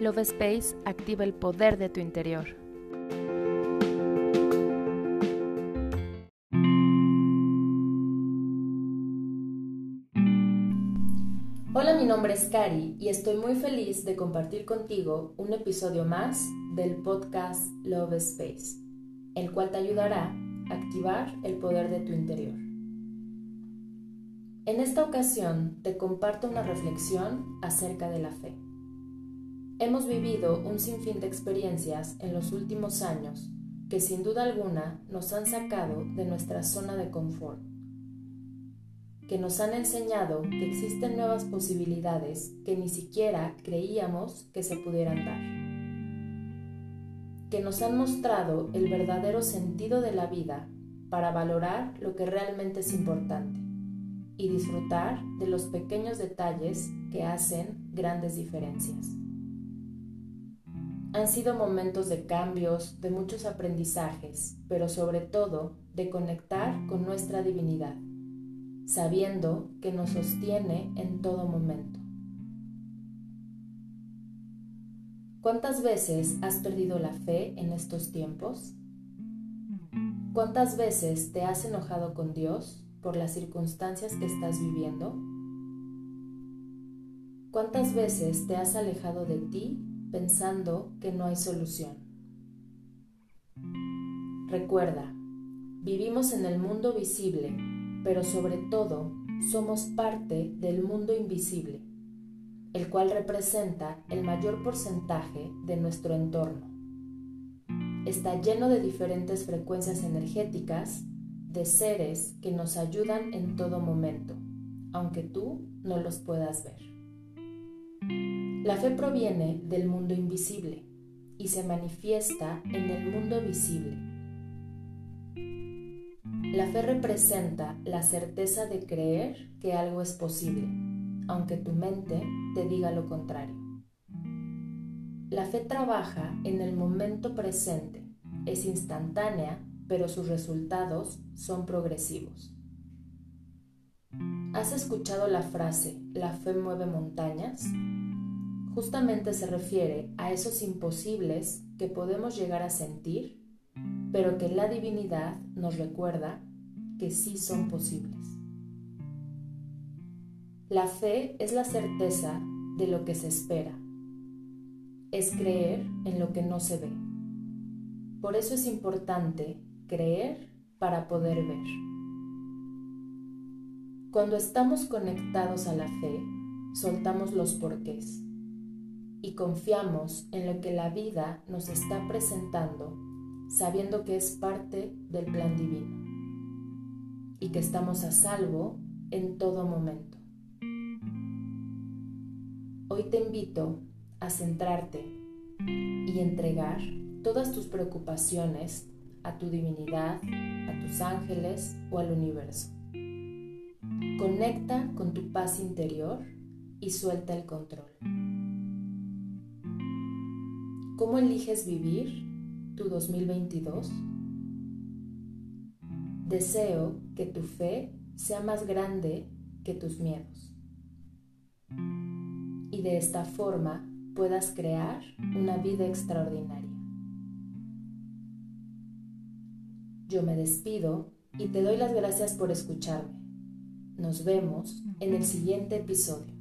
Love Space activa el poder de tu interior. Hola, mi nombre es Cari y estoy muy feliz de compartir contigo un episodio más del podcast Love Space, el cual te ayudará a activar el poder de tu interior. En esta ocasión te comparto una reflexión acerca de la fe. Hemos vivido un sinfín de experiencias en los últimos años que sin duda alguna nos han sacado de nuestra zona de confort, que nos han enseñado que existen nuevas posibilidades que ni siquiera creíamos que se pudieran dar, que nos han mostrado el verdadero sentido de la vida para valorar lo que realmente es importante y disfrutar de los pequeños detalles que hacen grandes diferencias. Han sido momentos de cambios, de muchos aprendizajes, pero sobre todo de conectar con nuestra divinidad, sabiendo que nos sostiene en todo momento. ¿Cuántas veces has perdido la fe en estos tiempos? ¿Cuántas veces te has enojado con Dios por las circunstancias que estás viviendo? ¿Cuántas veces te has alejado de ti pensando que no hay solución. Recuerda, vivimos en el mundo visible, pero sobre todo somos parte del mundo invisible, el cual representa el mayor porcentaje de nuestro entorno. Está lleno de diferentes frecuencias energéticas, de seres que nos ayudan en todo momento, aunque tú no los puedas ver. La fe proviene del mundo invisible y se manifiesta en el mundo visible. La fe representa la certeza de creer que algo es posible, aunque tu mente te diga lo contrario. La fe trabaja en el momento presente, es instantánea, pero sus resultados son progresivos. ¿Has escuchado la frase, la fe mueve montañas? Justamente se refiere a esos imposibles que podemos llegar a sentir, pero que la divinidad nos recuerda que sí son posibles. La fe es la certeza de lo que se espera, es creer en lo que no se ve. Por eso es importante creer para poder ver. Cuando estamos conectados a la fe, soltamos los porqués y confiamos en lo que la vida nos está presentando, sabiendo que es parte del plan divino y que estamos a salvo en todo momento. Hoy te invito a centrarte y entregar todas tus preocupaciones a tu divinidad, a tus ángeles o al universo. Conecta con tu paz interior y suelta el control. ¿Cómo eliges vivir tu 2022? Deseo que tu fe sea más grande que tus miedos y de esta forma puedas crear una vida extraordinaria. Yo me despido y te doy las gracias por escucharme. Nos vemos en el siguiente episodio.